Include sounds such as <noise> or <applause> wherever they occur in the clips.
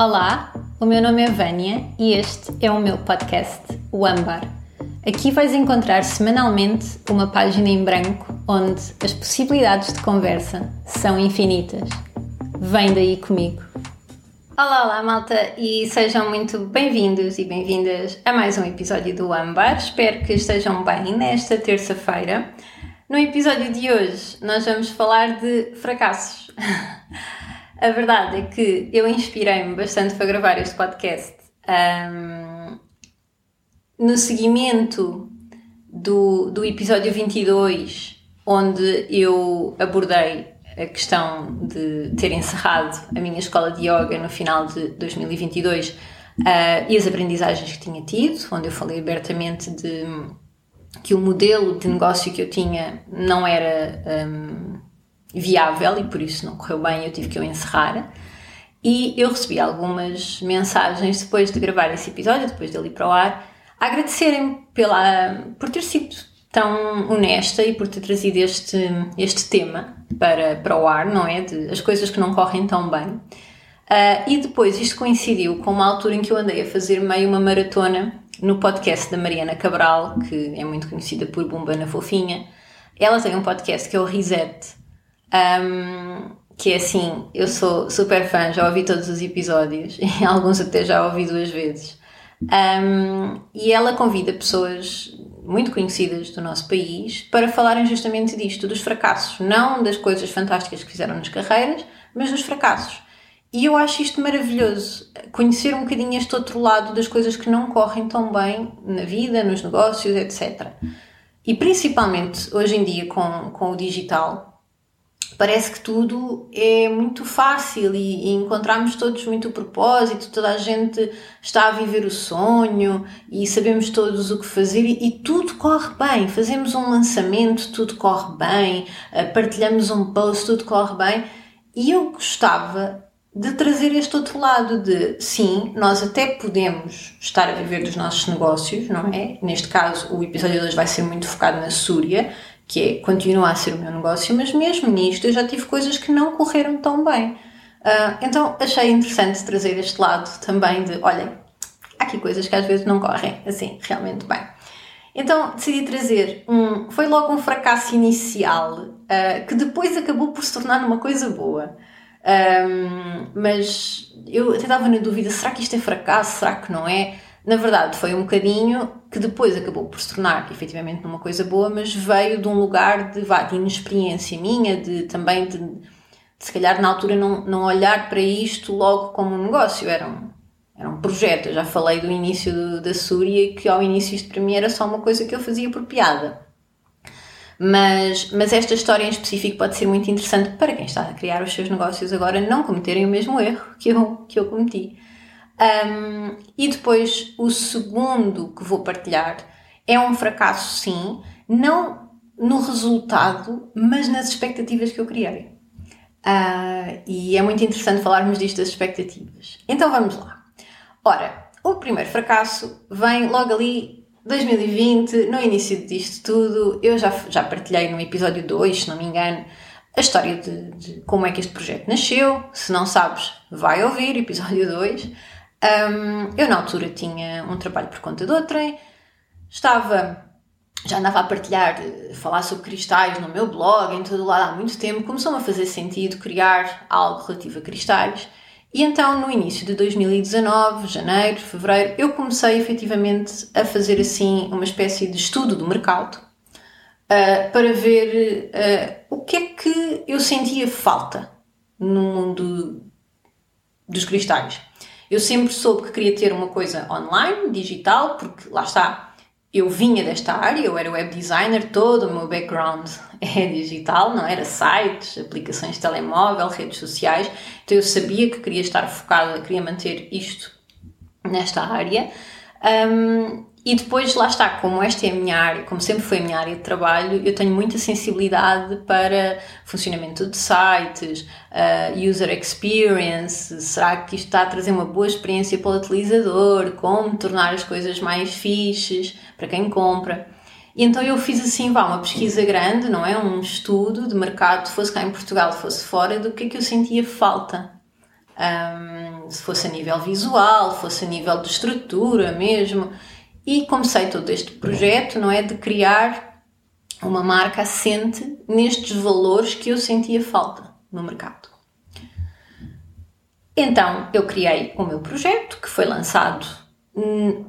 Olá, o meu nome é Vânia e este é o meu podcast, o Âmbar. Aqui vais encontrar semanalmente uma página em branco onde as possibilidades de conversa são infinitas. Vem daí comigo. Olá, olá, malta, e sejam muito bem-vindos e bem-vindas a mais um episódio do Âmbar. Espero que estejam bem nesta terça-feira. No episódio de hoje, nós vamos falar de fracassos. <laughs> A verdade é que eu inspirei-me bastante para gravar este podcast um, no seguimento do, do episódio 22, onde eu abordei a questão de ter encerrado a minha escola de yoga no final de 2022 uh, e as aprendizagens que tinha tido, onde eu falei abertamente de que o modelo de negócio que eu tinha não era. Um, viável e por isso não correu bem, eu tive que o encerrar. E eu recebi algumas mensagens depois de gravar esse episódio, depois dele ir para o ar, a agradecerem pela, por ter sido tão honesta e por ter trazido este, este tema para, para o ar, não é? De as coisas que não correm tão bem. Uh, e depois isto coincidiu com uma altura em que eu andei a fazer meio uma maratona no podcast da Mariana Cabral, que é muito conhecida por Bumba na Fofinha. Ela tem um podcast que é o Reset, um, que é assim, eu sou super fã, já ouvi todos os episódios <laughs> e alguns até já ouvi duas vezes. Um, e ela convida pessoas muito conhecidas do nosso país para falarem justamente disto, dos fracassos, não das coisas fantásticas que fizeram nas carreiras, mas dos fracassos. E eu acho isto maravilhoso, conhecer um bocadinho este outro lado das coisas que não correm tão bem na vida, nos negócios, etc. E principalmente hoje em dia com, com o digital, parece que tudo é muito fácil e, e encontramos todos muito propósito, toda a gente está a viver o sonho e sabemos todos o que fazer e, e tudo corre bem. Fazemos um lançamento, tudo corre bem, eh, partilhamos um post, tudo corre bem. E eu gostava de trazer este outro lado de sim, nós até podemos estar a viver dos nossos negócios, não é? Neste caso, o episódio de hoje vai ser muito focado na Súria, que é, continua a ser o meu negócio, mas mesmo nisto eu já tive coisas que não correram tão bem. Uh, então achei interessante trazer este lado também de, olhem, há aqui coisas que às vezes não correm assim realmente bem. Então decidi trazer um. Foi logo um fracasso inicial uh, que depois acabou por se tornar uma coisa boa. Um, mas eu até estava na dúvida: será que isto é fracasso? Será que não é? Na verdade, foi um bocadinho que depois acabou por se tornar efetivamente numa coisa boa, mas veio de um lugar de, vá, de inexperiência minha, de também de, de, se calhar na altura não, não olhar para isto logo como um negócio, era um, era um projeto. Eu já falei do início do, da Súria, que ao início isto para mim era só uma coisa que eu fazia por piada. Mas, mas esta história em específico pode ser muito interessante para quem está a criar os seus negócios agora não cometerem o mesmo erro que eu, que eu cometi. Um, e depois o segundo que vou partilhar é um fracasso, sim, não no resultado, mas nas expectativas que eu criei. Uh, e é muito interessante falarmos disto das expectativas. Então vamos lá. Ora, o primeiro fracasso vem logo ali 2020, no início disto tudo. Eu já, já partilhei no episódio 2, se não me engano, a história de, de como é que este projeto nasceu. Se não sabes, vai ouvir episódio 2. Um, eu, na altura, tinha um trabalho por conta de outrem, estava, já andava a partilhar, a falar sobre cristais no meu blog, em todo lado há muito tempo, começou-me a fazer sentido criar algo relativo a cristais. E então, no início de 2019, janeiro, fevereiro, eu comecei efetivamente a fazer assim uma espécie de estudo do mercado uh, para ver uh, o que é que eu sentia falta no mundo dos cristais. Eu sempre soube que queria ter uma coisa online, digital, porque lá está, eu vinha desta área, eu era web designer, todo o meu background <laughs> é digital, não era sites, aplicações de telemóvel, redes sociais, então eu sabia que queria estar focada, queria manter isto nesta área. Um, e depois, lá está, como esta é a minha área, como sempre foi a minha área de trabalho, eu tenho muita sensibilidade para funcionamento de sites, uh, user experience, será que isto está a trazer uma boa experiência para o utilizador, como tornar as coisas mais fixes para quem compra. E então eu fiz assim, vá, uma pesquisa grande, não é? Um estudo de mercado, fosse cá em Portugal, fosse fora, do que é que eu sentia falta um, se fosse a nível visual, fosse a nível de estrutura mesmo. E comecei todo este projeto, não é? De criar uma marca assente nestes valores que eu sentia falta no mercado. Então eu criei o meu projeto, que foi lançado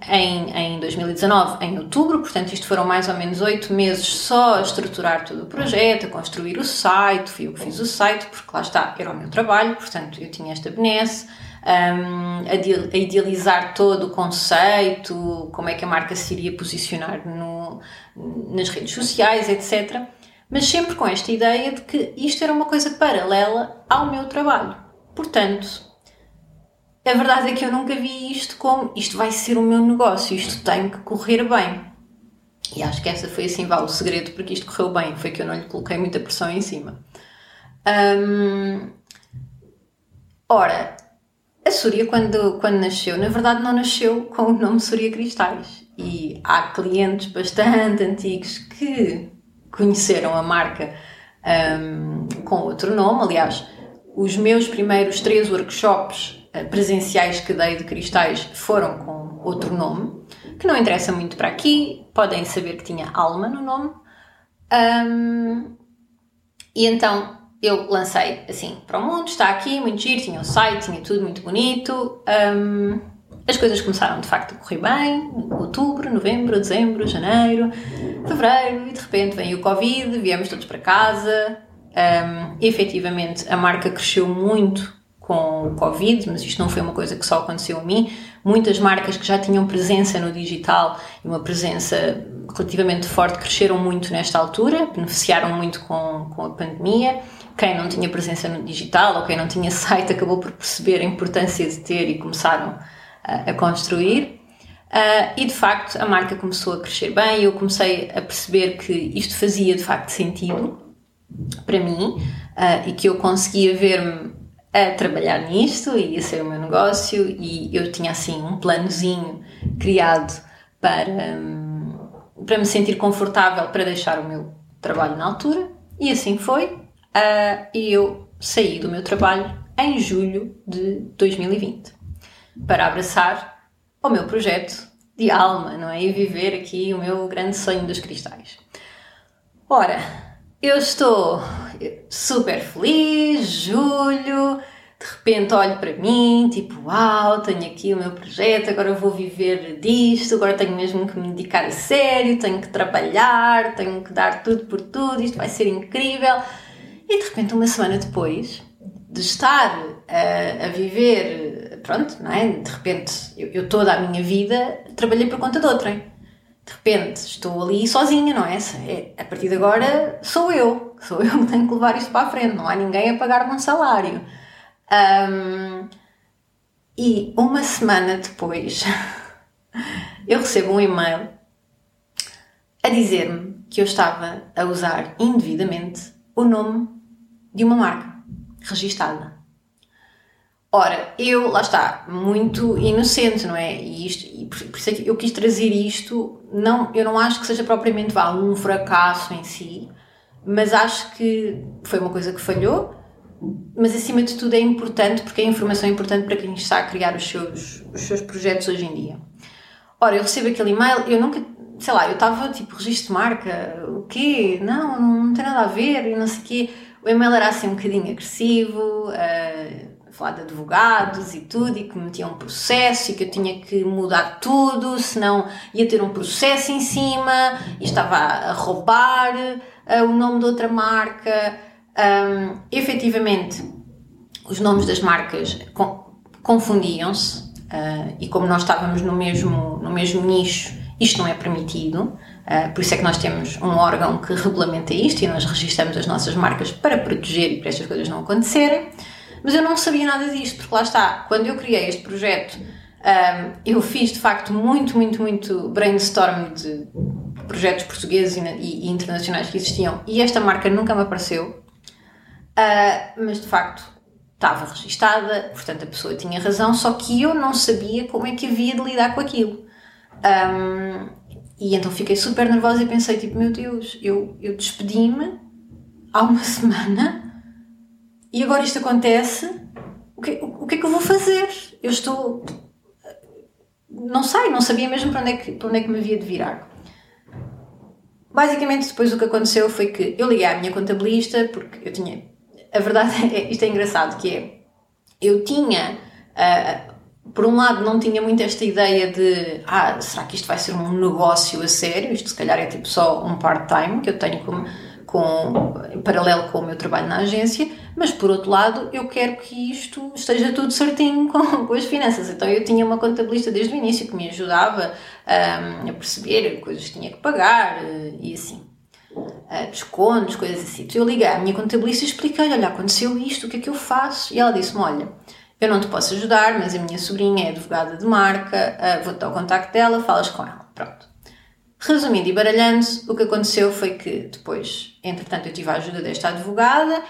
em, em 2019, em outubro, portanto, isto foram mais ou menos oito meses só a estruturar todo o projeto, a construir o site. Fui eu que fiz o site, porque lá está, era o meu trabalho, portanto, eu tinha esta benesse. A, idealizar todo o conceito, como é que a marca se iria posicionar no, nas redes sociais, etc. Mas sempre com esta ideia de que isto era uma coisa paralela ao meu trabalho. Portanto, a verdade é que eu nunca vi isto como isto vai ser o meu negócio, isto tem que correr bem. E acho que essa foi assim, vá, o segredo porque isto correu bem, foi que eu não lhe coloquei muita pressão em cima. Ora, a Súria, quando, quando nasceu, na verdade não nasceu com o nome Súria Cristais. E há clientes bastante antigos que conheceram a marca um, com outro nome. Aliás, os meus primeiros três workshops eh, presenciais que dei de cristais foram com outro nome, que não interessa muito para aqui, podem saber que tinha alma no nome. Um, e então eu lancei assim para o mundo, está aqui, muito giro, tinha o site, tinha tudo muito bonito. Um, as coisas começaram de facto a correr bem, outubro, novembro, dezembro, janeiro, fevereiro, e de repente vem o Covid, viemos todos para casa. Um, efetivamente a marca cresceu muito com o Covid, mas isto não foi uma coisa que só aconteceu a mim. Muitas marcas que já tinham presença no digital e uma presença relativamente forte cresceram muito nesta altura, beneficiaram muito com, com a pandemia. Quem não tinha presença no digital ou quem não tinha site <laughs> acabou por perceber a importância de ter e começaram a, a construir. Uh, e de facto a marca começou a crescer bem e eu comecei a perceber que isto fazia de facto sentido para mim uh, e que eu conseguia ver-me a trabalhar nisto e a ser o meu negócio e eu tinha assim um planozinho criado para, um, para me sentir confortável para deixar o meu trabalho na altura e assim foi uh, e eu saí do meu trabalho em julho de 2020 para abraçar o meu projeto de alma, não é? E viver aqui o meu grande sonho dos cristais. Ora, eu estou super feliz, julho, de repente olho para mim, tipo, uau, tenho aqui o meu projeto, agora vou viver disto, agora tenho mesmo que me dedicar a sério, tenho que trabalhar, tenho que dar tudo por tudo, isto vai ser incrível. E de repente, uma semana depois de estar a, a viver, pronto, não é? De repente, eu, eu toda a minha vida trabalhei por conta de outrem de repente estou ali sozinha, não é? é? A partir de agora sou eu, sou eu que tenho que levar isto para a frente, não há ninguém a pagar-me um salário. Um, e uma semana depois <laughs> eu recebo um e-mail a dizer-me que eu estava a usar indevidamente o nome de uma marca registada. Ora, eu, lá está, muito inocente, não é? E, isto, e por, por, isso é que eu quis trazer isto, não, eu não acho que seja propriamente vá, um fracasso em si, mas acho que foi uma coisa que falhou, mas acima de tudo é importante porque a informação é importante para quem está a criar os seus, os seus projetos hoje em dia. Ora, eu recebo aquele e-mail, eu nunca, sei lá, eu estava tipo, registro de marca, o quê? Não, não tem nada a ver, e não sei o quê. O e-mail era assim um bocadinho agressivo, uh, falar de advogados e tudo, e que me metiam um processo e que eu tinha que mudar tudo, senão ia ter um processo em cima e estava a roubar uh, o nome de outra marca. Um, efetivamente, os nomes das marcas confundiam-se uh, e como nós estávamos no mesmo, no mesmo nicho, isto não é permitido. Uh, por isso é que nós temos um órgão que regulamenta isto e nós registramos as nossas marcas para proteger e para estas coisas não acontecerem. Mas eu não sabia nada disto, porque lá está, quando eu criei este projeto, um, eu fiz de facto muito, muito, muito brainstorm de projetos portugueses e, e, internacionais que existiam e esta marca nunca me apareceu, uh, mas de facto estava registada, portanto a pessoa tinha razão, só que eu não sabia como é que havia de lidar com aquilo. Um, e então fiquei super nervosa e pensei, tipo, meu Deus, eu, eu despedi-me há uma <laughs> semana e agora isto acontece, o que, o que é que eu vou fazer? Eu estou. Não sei, não sabia mesmo para onde é que, para onde é que me havia de virar. Basicamente, depois o que aconteceu foi que eu liguei à minha contabilista, porque eu tinha. A verdade <laughs> é, isto é engraçado, que é. Eu tinha. Uh, por um lado, não tinha muito esta ideia de. Ah, será que isto vai ser um negócio a sério? Isto se calhar é tipo só um part-time que eu tenho como com, em paralelo com o meu trabalho na agência, mas por outro lado eu quero que isto esteja tudo certinho com, <laughs> com as finanças. Então eu tinha uma contabilista desde o início que me ajudava um, a perceber coisas que tinha que pagar uh, e assim. Uh, descontos, coisas assim. Então eu liguei à minha contabilista e expliquei-lhe: olha, aconteceu isto, o que é que eu faço? E ela disse-me: olha, eu não te posso ajudar, mas a minha sobrinha é advogada de marca, uh, vou-te dar o contacto dela, falas com ela. Pronto. Resumindo e baralhando, o que aconteceu foi que depois, entretanto, eu tive a ajuda desta advogada,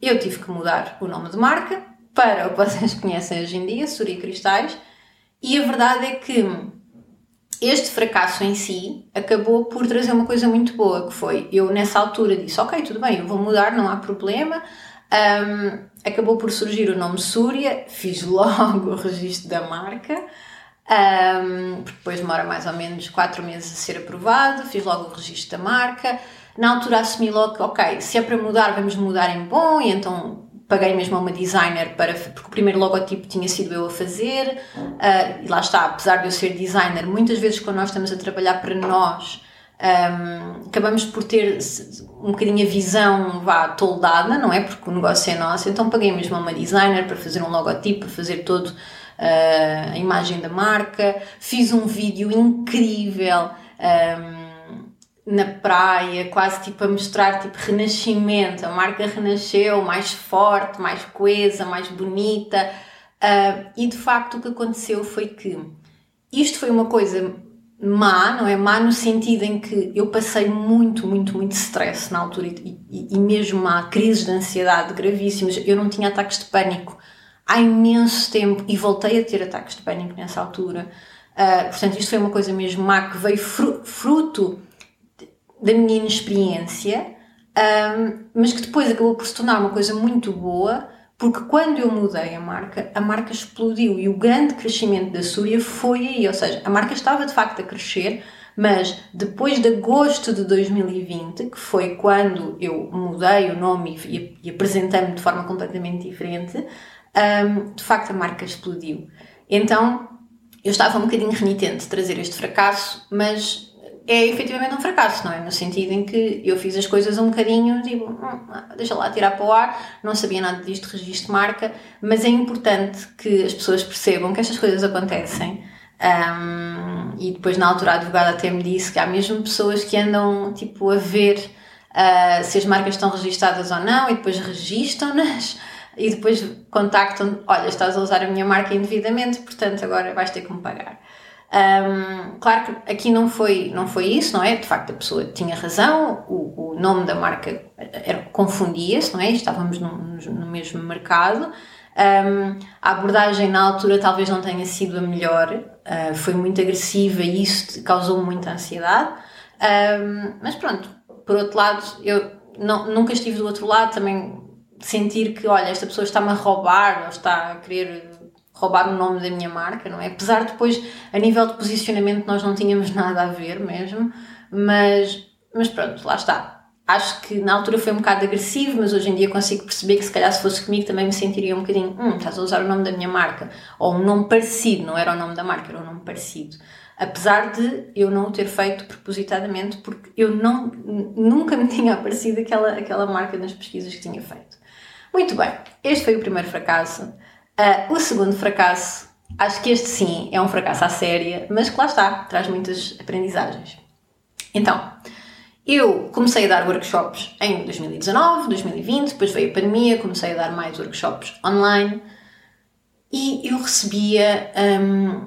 eu tive que mudar o nome de marca para o que <laughs> vocês conhecem hoje em dia, Suri Cristais, e a verdade é que este fracasso em si acabou por trazer uma coisa muito boa, que foi, eu nessa altura disse, ok, tudo bem, eu vou mudar, não há problema, um, acabou por surgir o nome Súria, fiz logo <laughs> o registro da marca, um, depois demora mais ou menos 4 meses a ser aprovado, fiz logo o registro da marca. Na altura assumi logo que, ok, se é para mudar, vamos mudar em bom, e então paguei mesmo a uma designer para porque o primeiro logotipo tinha sido eu a fazer uh, e lá está, apesar de eu ser designer muitas vezes quando nós estamos a trabalhar para nós um, acabamos por ter um bocadinho a visão vá toldada, não é? Porque o negócio é nosso, então paguei mesmo a uma designer para fazer um logotipo, para fazer todo uh, a imagem da marca, fiz um vídeo incrível um, na praia, quase tipo a mostrar tipo renascimento, a marca renasceu mais forte, mais coesa, mais bonita. Uh, e de facto o que aconteceu foi que isto foi uma coisa má, não é? Má no sentido em que eu passei muito, muito, muito stress na altura e, e, e mesmo há crises de ansiedade gravíssimas. Eu não tinha ataques de pânico há imenso tempo e voltei a ter ataques de pânico nessa altura. Uh, portanto, isto foi uma coisa mesmo má que veio fruto da minha inexperiência, um, mas que depois acabou por se tornar uma coisa muito boa, porque quando eu mudei a marca, a marca explodiu e o grande crescimento da Súria foi aí, ou seja, a marca estava de facto a crescer, mas depois de agosto de 2020, que foi quando eu mudei o nome e, e apresentei-me de forma completamente diferente, um, de facto a marca explodiu. Então eu estava um bocadinho renitente de trazer este fracasso, mas é efetivamente um fracasso, não é? No sentido em que eu fiz as coisas um bocadinho, tipo, deixa lá tirar para o ar, não sabia nada disto, registro marca, mas é importante que as pessoas percebam que estas coisas acontecem. Um, e depois, na altura, a advogada até me disse que há mesmo pessoas que andam, tipo, a ver uh, se as marcas estão registadas ou não e depois registam-nas e depois contactam olha, estás a usar a minha marca indevidamente, portanto agora vais ter que me pagar. Um, claro que aqui não foi, não foi isso, não é? De facto, a pessoa tinha razão, o, o nome da marca confundia-se, não é? Estávamos no, no mesmo mercado. Um, a abordagem na altura talvez não tenha sido a melhor, uh, foi muito agressiva e isso causou muita ansiedade. Um, mas pronto, por outro lado, eu não, nunca estive do outro lado, também sentir que, olha, esta pessoa está-me a roubar ou está a querer roubar o nome da minha marca, não é? Apesar de depois, a nível de posicionamento, nós não tínhamos nada a ver mesmo, mas, mas pronto, lá está. Acho que na altura foi um bocado agressivo, mas hoje em dia consigo perceber que se calhar se fosse comigo também me sentiria um bocadinho, hum, estás a usar o nome da minha marca, ou um nome parecido, não era o nome da marca, era um nome parecido. Apesar de eu não o ter feito propositadamente, porque eu não, nunca me tinha aparecido aquela, aquela marca nas pesquisas que tinha feito. Muito bem, este foi o primeiro fracasso. Uh, o segundo fracasso, acho que este sim é um fracasso à séria, mas que lá está, traz muitas aprendizagens. Então, eu comecei a dar workshops em 2019, 2020, depois veio a pandemia, comecei a dar mais workshops online e eu recebia um,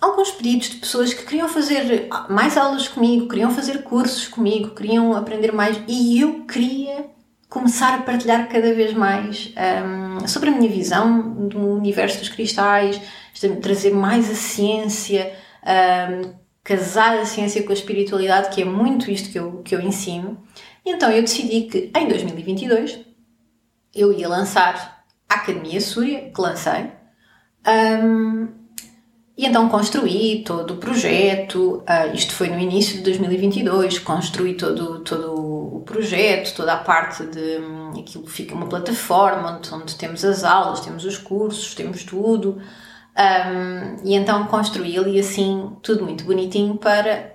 alguns pedidos de pessoas que queriam fazer mais aulas comigo, queriam fazer cursos comigo, queriam aprender mais e eu queria começar a partilhar cada vez mais um, sobre a minha visão do universo dos cristais, trazer mais a ciência, um, casar a ciência com a espiritualidade, que é muito isto que eu, que eu ensino. E então eu decidi que em 2022 eu ia lançar a Academia Súria, que lancei. Um, e então construí todo o projeto, uh, isto foi no início de 2022, construí todo, todo projeto, toda a parte de um, aquilo fica uma plataforma onde, onde, temos as aulas, temos os cursos, temos tudo. Um, e então construí ali assim tudo muito bonitinho para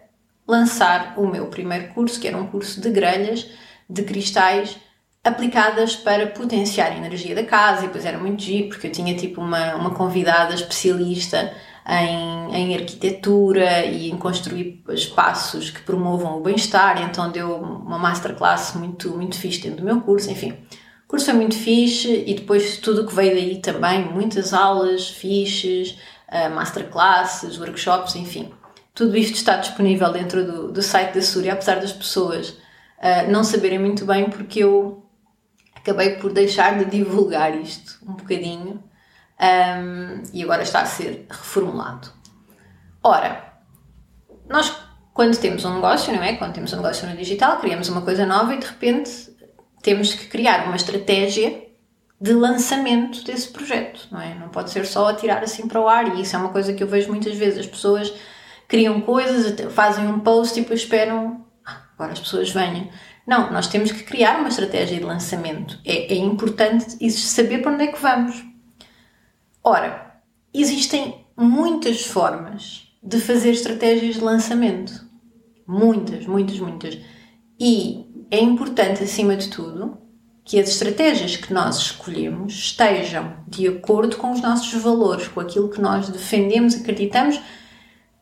lançar o meu primeiro curso, que era um curso de grelhas de cristais aplicadas para potenciar a energia da casa e depois era muito giro porque eu tinha tipo uma, uma convidada especialista em, em arquitetura e em construir espaços que promovam o bem-estar, então deu uma masterclass muito, muito fixe dentro do meu curso, enfim. O curso foi muito fixe e depois tudo o que veio daí também, muitas aulas fixes, uh, masterclasses, workshops, enfim. Tudo isto está disponível dentro do, do site da Súria, apesar das pessoas uh, não saberem muito bem, porque eu acabei por deixar de divulgar isto um bocadinho um, e agora está a ser reformulado. Ora, nós quando temos um negócio, não é? Quando temos um negócio no digital, criamos uma coisa nova e de repente temos que criar uma estratégia de lançamento desse projeto, não é? Não pode ser só atirar assim para o ar e isso é uma coisa que eu vejo muitas vezes. As pessoas criam coisas, fazem um post e depois esperam ah, agora as pessoas venham. Não, nós temos que criar uma estratégia de lançamento. É, é importante saber para onde é que vamos. Ora, existem muitas formas de fazer estratégias de lançamento. Muitas, muitas, muitas. E é importante, acima de tudo, que as estratégias que nós escolhemos estejam de acordo com os nossos valores, com aquilo que nós defendemos, acreditamos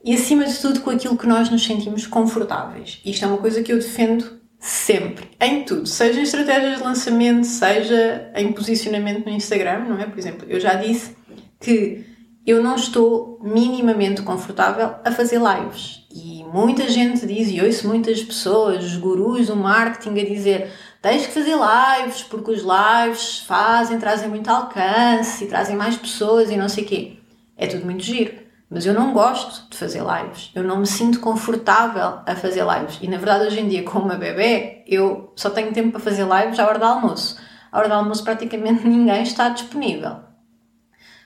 e, acima de tudo, com aquilo que nós nos sentimos confortáveis. Isto é uma coisa que eu defendo sempre, em tudo, seja em estratégias de lançamento, seja em posicionamento no Instagram, não é? Por exemplo, eu já disse que eu não estou minimamente confortável a fazer lives. E muita gente diz, e ouço muitas pessoas, gurus do marketing, a dizer: tens que fazer lives, porque os lives fazem, trazem muito alcance e trazem mais pessoas e não sei o quê. É tudo muito giro. Mas eu não gosto de fazer lives. Eu não me sinto confortável a fazer lives. E na verdade, hoje em dia, com uma bebê, eu só tenho tempo para fazer lives à hora do almoço. À hora do almoço, praticamente <laughs> ninguém está disponível.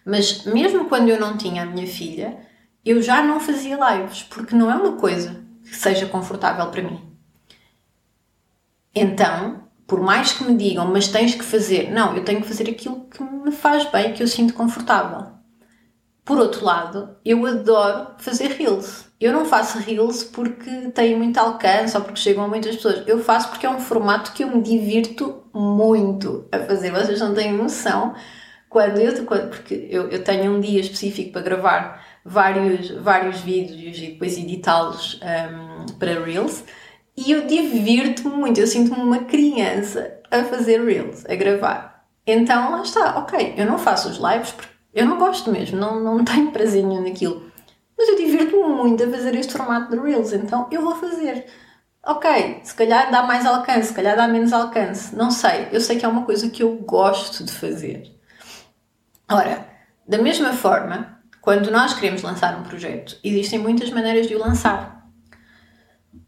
Mas mesmo quando eu não tinha a minha filha, eu já não fazia lives, porque não é uma coisa que seja confortável para mim. Então, por mais que me digam, mas tens que fazer, não, eu tenho que fazer aquilo que me faz bem, que eu sinto confortável. Por outro lado, eu adoro fazer reels. Eu não faço reels porque tenho muito alcance ou porque chegam a muitas pessoas. Eu faço porque é um formato que eu me divirto muito a fazer. Vocês não têm noção quando eu, porque eu, eu tenho um dia específico para gravar vários, vários vídeos e depois editá-los um, para Reels e eu divirto-me muito, eu sinto-me uma criança a fazer Reels, a gravar. Então lá está, ok, eu não faço os lives porque eu não gosto mesmo, não, não <laughs> tenho prazinho naquilo. Mas eu divirto-me muito a fazer este formato de Reels, então eu vou fazer. Ok, se calhar dá mais alcance, se calhar dá menos alcance, não sei. Eu sei que é uma coisa que eu gosto de fazer. Ora, da mesma forma, quando nós queremos lançar um projeto, existem muitas maneiras de o lançar.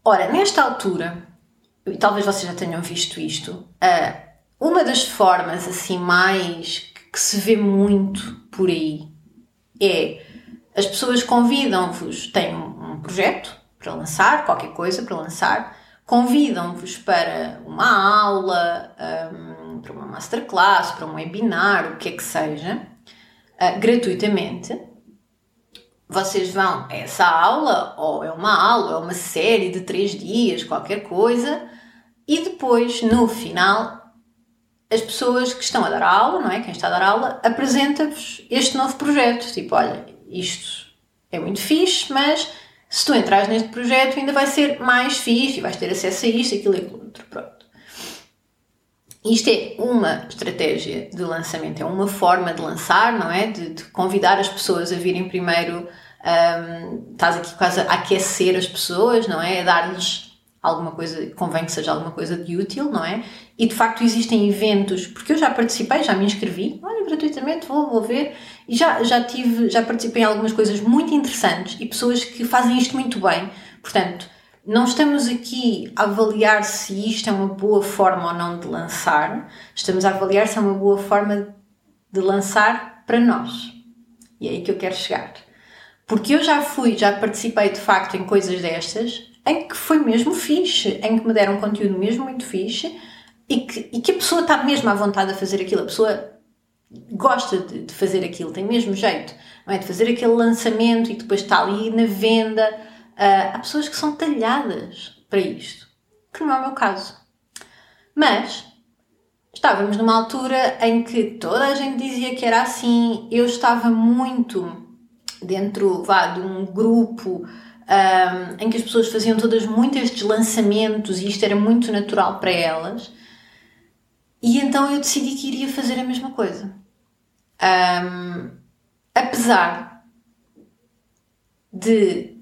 Ora, nesta altura, e talvez vocês já tenham visto isto, uma das formas assim mais que se vê muito por aí é as pessoas convidam-vos, têm um projeto para lançar, qualquer coisa para lançar, convidam-vos para uma aula, um, para uma masterclass, para um webinar, o que é que seja, uh, gratuitamente. Vocês vão a essa aula, ou é uma aula, é uma série de três dias, qualquer coisa, e depois, no final, as pessoas que estão a dar aula, não é? Quem está a dar aula, apresenta-vos este novo projeto. Tipo, olha, isto é muito fixe, mas se tu entras neste projeto ainda vai ser mais fixe e vais ter acesso a isto, aquilo e aquilo outro. Pronto. Isto é uma estratégia de lançamento, é uma forma de lançar, não é? De, de convidar as pessoas a virem primeiro, um, estás aqui quase a aquecer as pessoas, não é? A dar-lhes alguma coisa, convém que seja alguma coisa de útil, não é? E de facto existem eventos, porque eu já participei, já me inscrevi, olha, gratuitamente, vou, vou ver, e já, já tive, já participei em algumas coisas muito interessantes e pessoas que fazem isto muito bem. Portanto, não estamos aqui a avaliar se isto é uma boa forma ou não de lançar, estamos a avaliar se é uma boa forma de lançar para nós. E é aí que eu quero chegar. Porque eu já fui, já participei de facto em coisas destas, em que foi mesmo fixe, em que me deram conteúdo mesmo muito fixe e que, e que a pessoa está mesmo à vontade a fazer aquilo, a pessoa gosta de, de, fazer aquilo, tem mesmo jeito, não é? De fazer aquele lançamento e depois está ali na venda. Uh, há pessoas que são talhadas para isto, que não é o meu caso. Mas estávamos numa altura em que toda a gente dizia que era assim, eu estava muito dentro vá, de um grupo um, em que as pessoas faziam todas muito estes lançamentos e isto era muito natural para elas. E então eu decidi que iria fazer a mesma coisa. Um, apesar de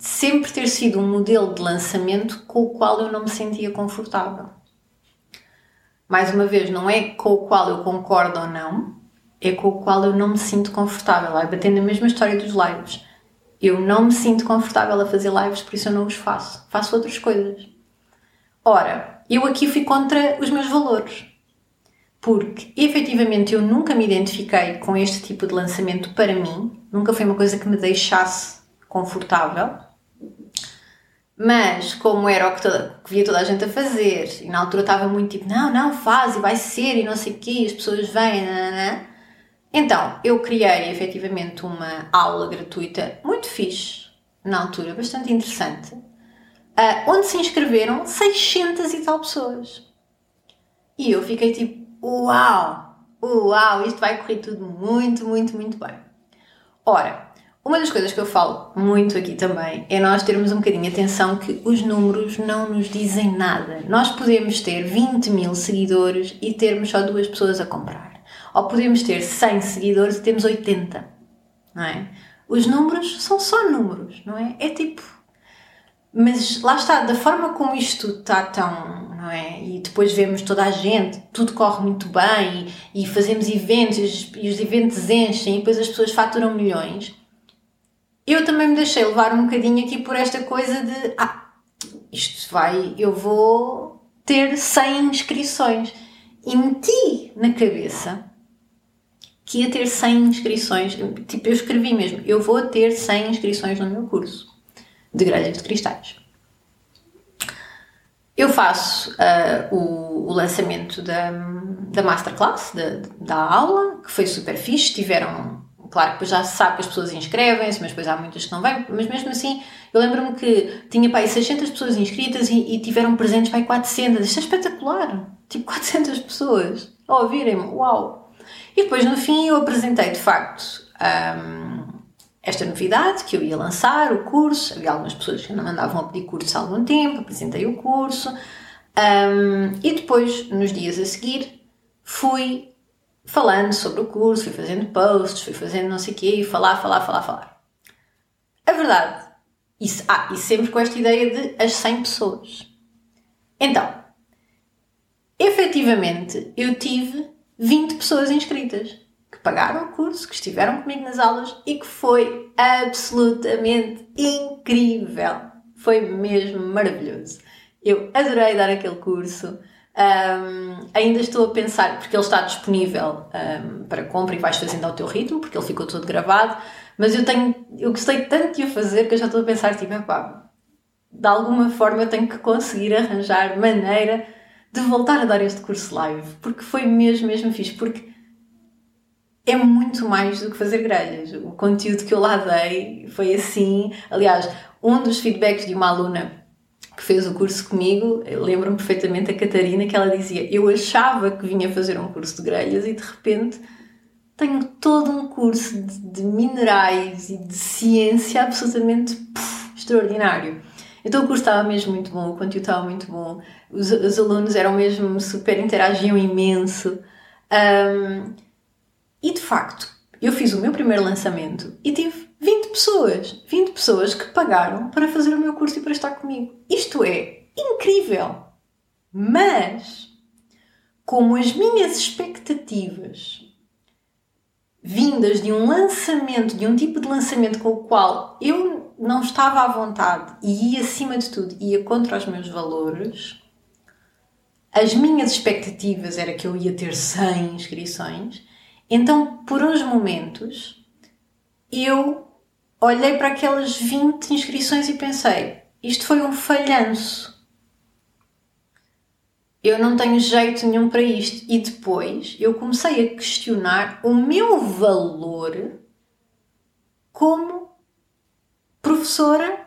sempre ter sido um modelo de lançamento com o qual eu não me sentia confortável. Mais uma vez, não é com o qual eu concordo ou não, é com o qual eu não me sinto confortável. Vai batendo a mesma história dos lives. Eu não me sinto confortável a fazer lives, por isso eu não os faço. Faço outras coisas. Ora, eu aqui fui contra os meus valores. Porque efetivamente eu nunca me identifiquei com este tipo de lançamento para mim, nunca foi uma coisa que me deixasse confortável. Mas, como era o que, toda, que via toda a gente a fazer, e na altura estava muito tipo, não, não, faz e vai ser e não sei o quê, as pessoas vêm, não, não, não. Então, eu criei efetivamente uma aula gratuita muito fixe, na altura, bastante interessante, uh, onde se inscreveram 600 e tal pessoas. E eu fiquei tipo, uau, uau, isto vai correr tudo muito, muito, muito bem. Ora, uma das coisas que eu falo muito aqui também é nós termos um bocadinho atenção que os números não nos dizem nada. Nós podemos ter 20 mil seguidores e termos só duas pessoas a comprar. Ou podemos ter 100 seguidores e temos 80, não é? Os números são só números, não é? É tipo. Mas lá está, da forma como isto está tão. Não é? E depois vemos toda a gente, tudo corre muito bem e, e fazemos eventos os, e os eventos enchem e depois as pessoas faturam milhões. Eu também me deixei levar um bocadinho aqui por esta coisa de. Ah, isto vai. Eu vou ter 100 inscrições. E meti na cabeça que ia ter 100 inscrições. Tipo, eu escrevi mesmo: eu vou ter 100 inscrições no meu curso de grelhas de cristais. Eu faço uh, o, o, lançamento da, da masterclass, da, da aula, que foi super fixe. Tiveram, claro que já se sabe que as pessoas inscrevem-se, mas depois há muitas que não vêm. Mas mesmo assim, eu lembro-me que tinha para aí 600 pessoas inscritas e, e tiveram presentes para aí 400. Isto é espetacular! Tipo, 400 pessoas a ouvirem-me. Uau! E depois no fim eu apresentei de facto um, esta novidade que eu ia lançar, o curso. Havia algumas pessoas que não mandavam a pedir curso há algum tempo, apresentei o curso. Um, e depois, nos dias a seguir, fui falando sobre o curso, fui fazendo posts, fui fazendo não sei o quê, falar, falar, falar, falar. A verdade, isso, ah, e sempre com esta ideia de as 100 pessoas. Então, efetivamente, eu tive 20 pessoas inscritas que pagaram o curso, que estiveram comigo nas aulas e que foi absolutamente incrível. Foi mesmo maravilhoso. Eu adorei dar aquele curso. Um, ainda estou a pensar, porque ele está disponível um, para compra e vais fazendo ao teu ritmo, porque ele ficou todo gravado. Mas eu tenho, eu gostei tanto de o fazer que eu já estou a pensar, tipo, epá, de alguma forma eu tenho que conseguir arranjar maneira de voltar a dar este curso live, porque foi mesmo, mesmo fixe, porque é muito mais do que fazer grelhas. O conteúdo que eu lá dei foi assim. Aliás, um dos feedbacks de uma aluna que fez o curso comigo, lembro-me perfeitamente a Catarina, que ela dizia: Eu achava que vinha fazer um curso de grelhas e de repente tenho todo um curso de, de minerais e de ciência absolutamente puf, extraordinário. Então o curso estava mesmo muito bom, o conteúdo estava muito bom, os, os alunos eram mesmo super, interagiam imenso. Um, e de facto, eu fiz o meu primeiro lançamento e tive 20 pessoas, 20 pessoas que pagaram para fazer o meu curso e para estar comigo. Isto é incrível! Mas, como as minhas expectativas vindas de um lançamento, de um tipo de lançamento com o qual eu não estava à vontade e ia acima de tudo, ia contra os meus valores, as minhas expectativas era que eu ia ter 100 inscrições, Então, por uns momentos, eu olhei para aquelas 20 inscrições e pensei: isto foi um falhanço. Eu não tenho jeito nenhum para isto. E depois eu comecei a questionar o meu valor como professora,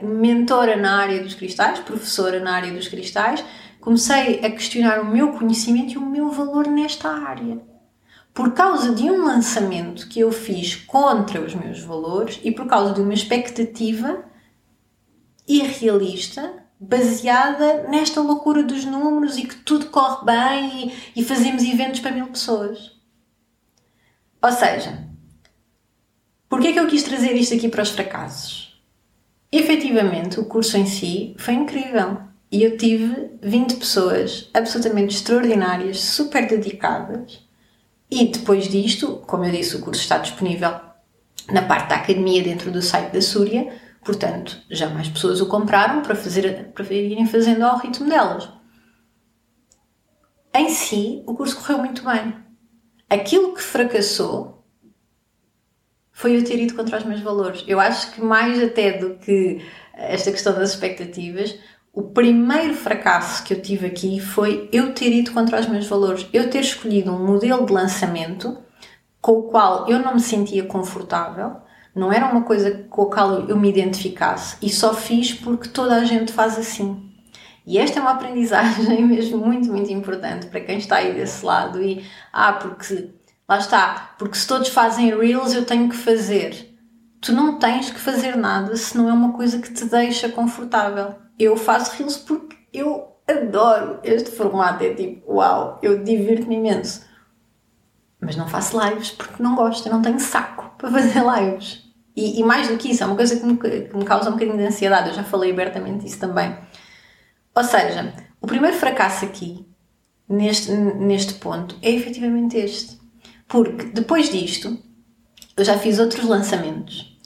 mentora na área dos cristais, professora na área dos cristais. Comecei a questionar o meu conhecimento e o meu valor nesta área por causa de um lançamento que eu fiz contra os meus valores e por causa de uma expectativa irrealista baseada nesta loucura dos números e que tudo corre bem e, e fazemos eventos para mil pessoas. Ou seja, porquê é que eu quis trazer isto aqui para os fracassos? Efetivamente, o curso em si foi incrível e eu tive 20 pessoas absolutamente extraordinárias, super dedicadas e depois disto, como eu disse, o curso está disponível na parte da academia dentro do site da Súria, portanto, já mais pessoas o compraram para, fazer, para irem fazendo ao ritmo delas. Em si, o curso correu muito bem. Aquilo que fracassou foi eu ter ido contra os meus valores. Eu acho que mais até do que esta questão das expectativas, o primeiro fracasso que eu tive aqui foi eu ter ido contra os meus valores, eu ter escolhido um modelo de lançamento com o qual eu não me sentia confortável, não era uma coisa com a qual eu me identificasse e só fiz porque toda a gente faz assim. E esta é uma aprendizagem <laughs> mesmo muito, muito importante para quem está aí desse lado. E, ah, porque, lá está, porque se todos fazem Reels eu tenho que fazer. Tu não tens que fazer nada se não é uma coisa que te deixa confortável eu faço reels porque eu adoro este formato. É tipo, uau, eu divirto-me imenso. Mas não faço lives porque não gosto, eu não tenho saco para fazer <laughs> lives. E, e mais do que isso, é uma coisa que me, que me causa um bocadinho de ansiedade. Eu já falei abertamente isso também. Ou seja, o primeiro fracasso aqui, neste, neste ponto, é efetivamente este. Porque depois disto, eu já fiz outros lançamentos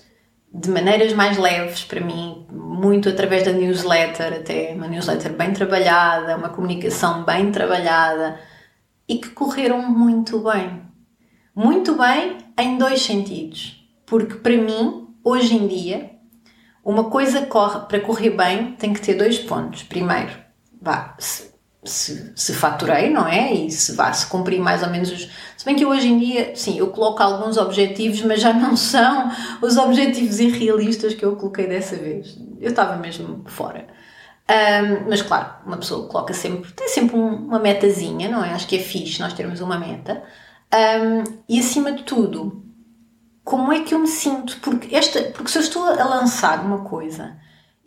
de maneiras mais leves para mim, muito através da newsletter, até uma newsletter bem trabalhada, uma comunicação bem trabalhada e que correram muito bem. Muito bem em dois sentidos. Porque para mim, hoje em dia, uma coisa corre, para correr bem tem que ter dois pontos. Primeiro, vá, se, se, se faturei, não é? E se vá, se cumprir mais ou menos os, se bem que hoje em dia, sim, eu coloco alguns objetivos, mas já não <laughs> são os objetivos irrealistas que eu coloquei dessa vez. Eu estava mesmo fora. Um, mas claro, uma pessoa coloca sempre, tem sempre um, uma metazinha, não é? Acho que é fixe nós termos uma meta. Um, e acima de tudo, como é que eu me sinto? Porque, esta, porque se eu estou a lançar uma coisa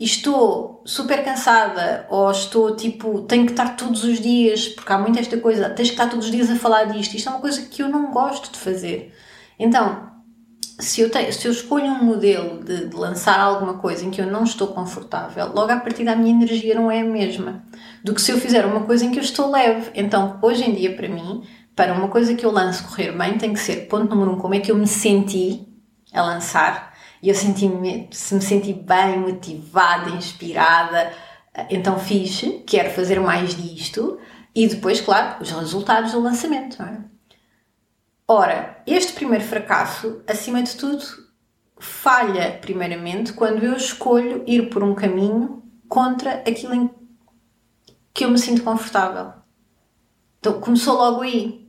e estou super cansada ou estou tipo, tenho que estar todos os dias, porque há muito esta coisa, tens que estar todos os dias a falar disto, isto é uma coisa que eu não gosto de fazer. Então, se eu, tenho, se eu escolho um modelo de, de, lançar alguma coisa em que eu não estou confortável, logo a partir da minha energia não é a mesma do que se eu fizer uma coisa em que eu estou leve. Então, hoje em dia, para mim, para uma coisa que eu lance correr bem, tem que ser, ponto número um, como é que eu me senti a lançar e eu senti-me, se me senti bem, motivada, inspirada, então fiz, quero fazer mais disto e depois, claro, os resultados do lançamento. Não é? Ora, este primeiro fracasso, acima de tudo, falha primeiramente quando eu escolho ir por um caminho contra aquilo em que eu me sinto confortável. Então começou logo aí.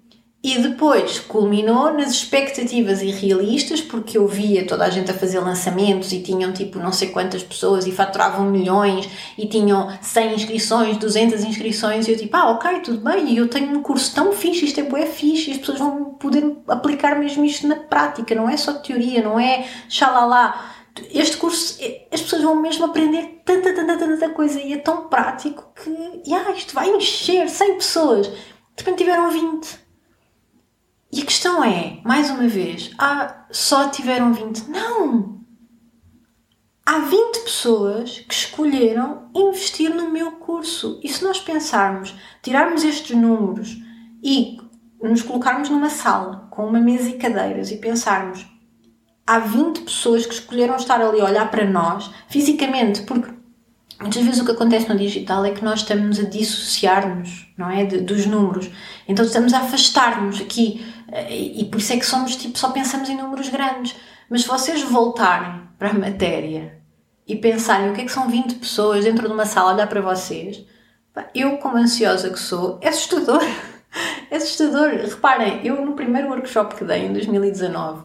E depois culminou nas expectativas irrealistas, porque eu via toda a gente a fazer lançamentos e tinham tipo não sei quantas pessoas e faturavam milhões e tinham 100 inscrições, 200 inscrições. E eu tipo, ah ok, tudo bem, e eu tenho um curso tão fixe, isto é bué fixe e as pessoas vão poder aplicar mesmo isto na prática, não é só teoria, não é xalala. Este curso, as pessoas vão mesmo aprender tanta, tanta, tanta coisa. E é tão prático que, yeah, isto vai encher 100 pessoas. De repente tiveram 20 e a questão é, mais uma vez, ah, só tiveram 20. Não! Há 20 pessoas que escolheram investir no meu curso. E se nós pensarmos, tirarmos estes números e nos colocarmos numa sala com uma mesa e cadeiras e pensarmos, há 20 pessoas que escolheram estar ali a olhar para nós fisicamente, porque muitas vezes o que acontece no digital é que nós estamos a dissociar-nos, não é? De, dos números. Então estamos a afastar-nos aqui E, por isso é que somos tipo, só pensamos em números grandes. Mas se vocês voltarem para a matéria e pensarem o que é que são 20 pessoas dentro de uma sala olhar para vocês, eu, como ansiosa que sou, é assustador. <laughs> É assustador. Reparem, eu no primeiro workshop que dei, em 2019,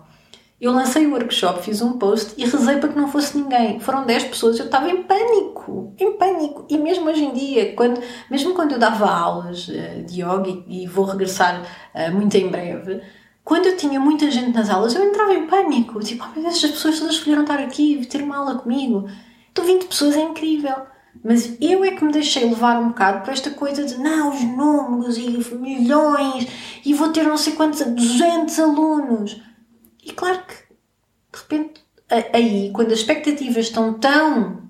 eu lancei o workshop, fiz um post e rezei para que não fosse ninguém. Foram 10 pessoas, eu estava em pânico, em pânico. E mesmo hoje em dia, quando, mesmo quando eu dava aulas uh, de yoga e, e vou regressar uh, muito em breve, quando eu tinha muita gente nas aulas, eu entrava em pânico. Tipo, oh meu Deus, as pessoas todas escolheram estar aqui, ter uma aula comigo. Então 20 pessoas é incrível. Mas eu é que me deixei levar um bocado para esta coisa de não, os números e milhões e vou ter não sei quantos, 200 alunos. E claro que, de repente, aí, quando as expectativas estão tão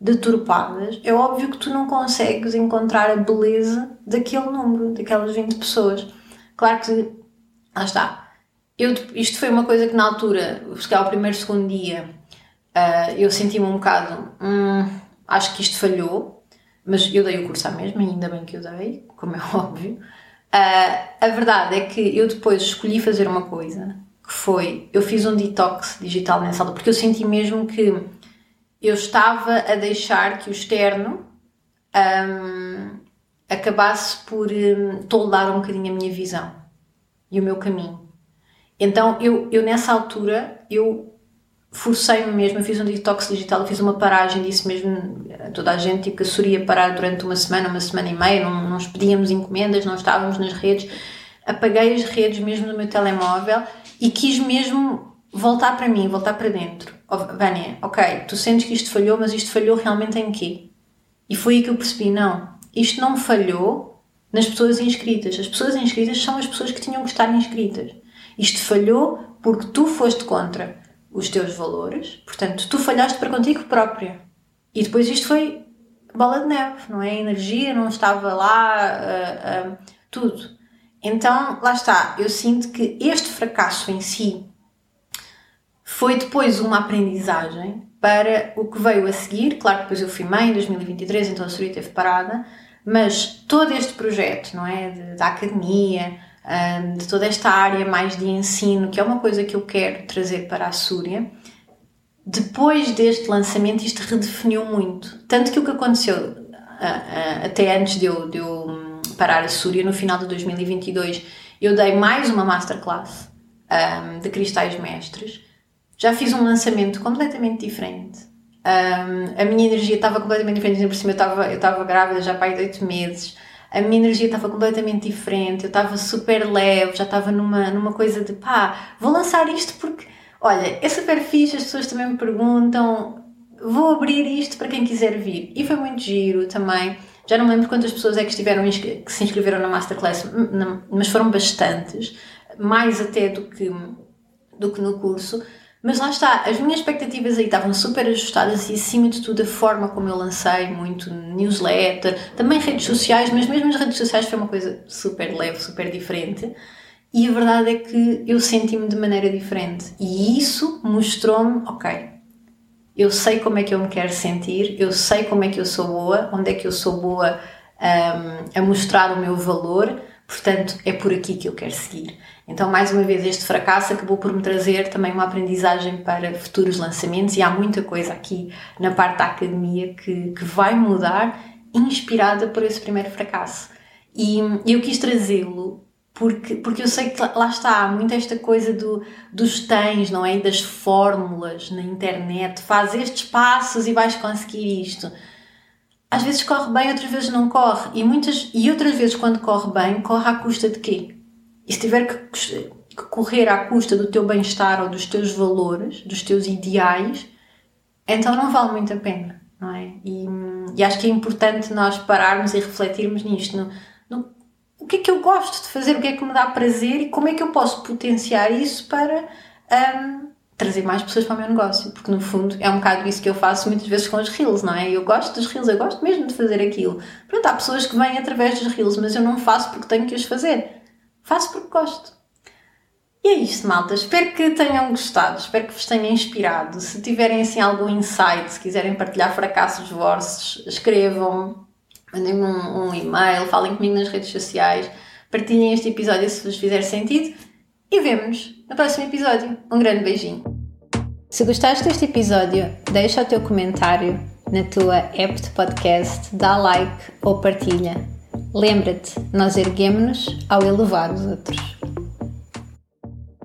deturpadas, é óbvio que tu não consegues encontrar a beleza daquele número, daquelas 20 pessoas. Claro que, lá está. Eu, isto foi uma coisa que na altura, se calhar o primeiro, segundo dia, uh, eu senti-me um bocado, hum, acho que isto falhou, mas eu dei o curso à mesma, ainda bem que eu dei, como é <laughs> óbvio. Uh, a verdade é que eu depois escolhi fazer uma coisa foi, eu fiz um detox digital nessa aula, porque eu senti mesmo que eu estava a deixar que o externo um, acabasse por um, toldar um bocadinho a minha visão e o meu caminho. Então, eu, eu nessa altura, eu forcei-me mesmo, eu fiz um detox digital, fiz uma paragem, disse mesmo a toda a gente tipo, que a Soria parar durante uma semana, uma semana e meia, não, não expedíamos encomendas, não estávamos nas redes, apaguei as redes mesmo do meu telemóvel e quis mesmo voltar para mim, voltar para dentro. Oh, Vânia, ok, tu sentes que isto falhou, mas isto falhou realmente em quê? E foi aí que eu percebi, não, isto não falhou nas pessoas inscritas. As pessoas inscritas são as pessoas que tinham que estar inscritas. Isto falhou porque tu foste contra os teus valores, portanto, tu falhaste para contigo própria. E depois isto foi bola de neve, não é? A energia não estava lá, uh, uh, tudo. Então, lá está, eu sinto que este fracasso em si foi depois uma aprendizagem para o que veio a seguir. Claro que depois eu fui mãe em 2023, então a Surya esteve parada, mas todo este projeto, não é? De, da academia, hum, de toda esta área mais de ensino, que é uma coisa que eu quero trazer para a Súria, depois deste lançamento isto redefiniu muito. Tanto que o que aconteceu até antes de eu, de eu parar a Súria, no final de 2022, eu dei mais uma masterclass um, de cristais mestres. Já fiz um lançamento completamente diferente. Um, a minha energia estava completamente diferente. Por cima, eu estava, eu estava grávida já para aí de 8 meses. A minha energia estava completamente diferente. Eu estava super leve, já estava numa, numa coisa de pá, vou lançar isto porque, olha, é super fixe. As pessoas também me perguntam, vou abrir isto para quem quiser vir. E foi muito giro também já não me lembro quantas pessoas é que, estiveram, que se inscreveram na Masterclass, mas foram bastantes, mais até do que, do que no curso. Mas lá está, as minhas expectativas aí estavam super ajustadas e acima de tudo a forma como eu lancei, muito newsletter, também redes sociais, mas mesmo as redes sociais foi uma coisa super leve, super diferente. E a verdade é que eu senti-me de maneira diferente. E isso mostrou-me, ok, eu sei como é que eu me quero sentir, eu sei como é que eu sou boa, onde é que eu sou boa um, a mostrar o meu valor, portanto é por aqui que eu quero seguir. Então, mais uma vez, este fracasso acabou por me trazer também uma aprendizagem para futuros lançamentos e há muita coisa aqui na parte da academia que, que vai mudar, inspirada por esse primeiro fracasso. E eu quis trazê-lo porque, porque eu sei que lá está, há muito esta coisa do, dos tens, não é? Das fórmulas na internet, faz estes passos e vais conseguir isto. Às vezes corre bem, outras vezes não corre. E, muitas, e outras vezes, quando corre bem, corre à custa de quê? E se tiver que, que correr à custa do teu bem-estar ou dos teus valores, dos teus ideais, então não vale muito a pena, não é? E, e acho que é importante nós pararmos e refletirmos nisto. O que é que eu gosto de fazer, o que é que me dá prazer e como é que eu posso potenciar isso para um, trazer mais pessoas para o meu negócio, porque no fundo é um bocado isso que eu faço muitas vezes com os reels, não é? Eu gosto dos reels, eu gosto mesmo de fazer aquilo. Pronto, há pessoas que vêm através dos reels, mas eu não faço porque tenho que os fazer. Faço porque gosto. E é isto, malta. Espero que tenham gostado, espero que vos tenha inspirado. Se tiverem assim algum insight, se quiserem partilhar fracassos vossos, escrevam, mandem-me um, um, e-mail, falem comigo nas redes sociais, partilhem este episódio se vos fizer sentido e vemo-nos no próximo episódio. Um grande beijinho. Se gostaste deste episódio, deixa o teu comentário na tua app de podcast, dá like ou partilha. Lembra-te, nós erguemos-nos ao elevar os outros.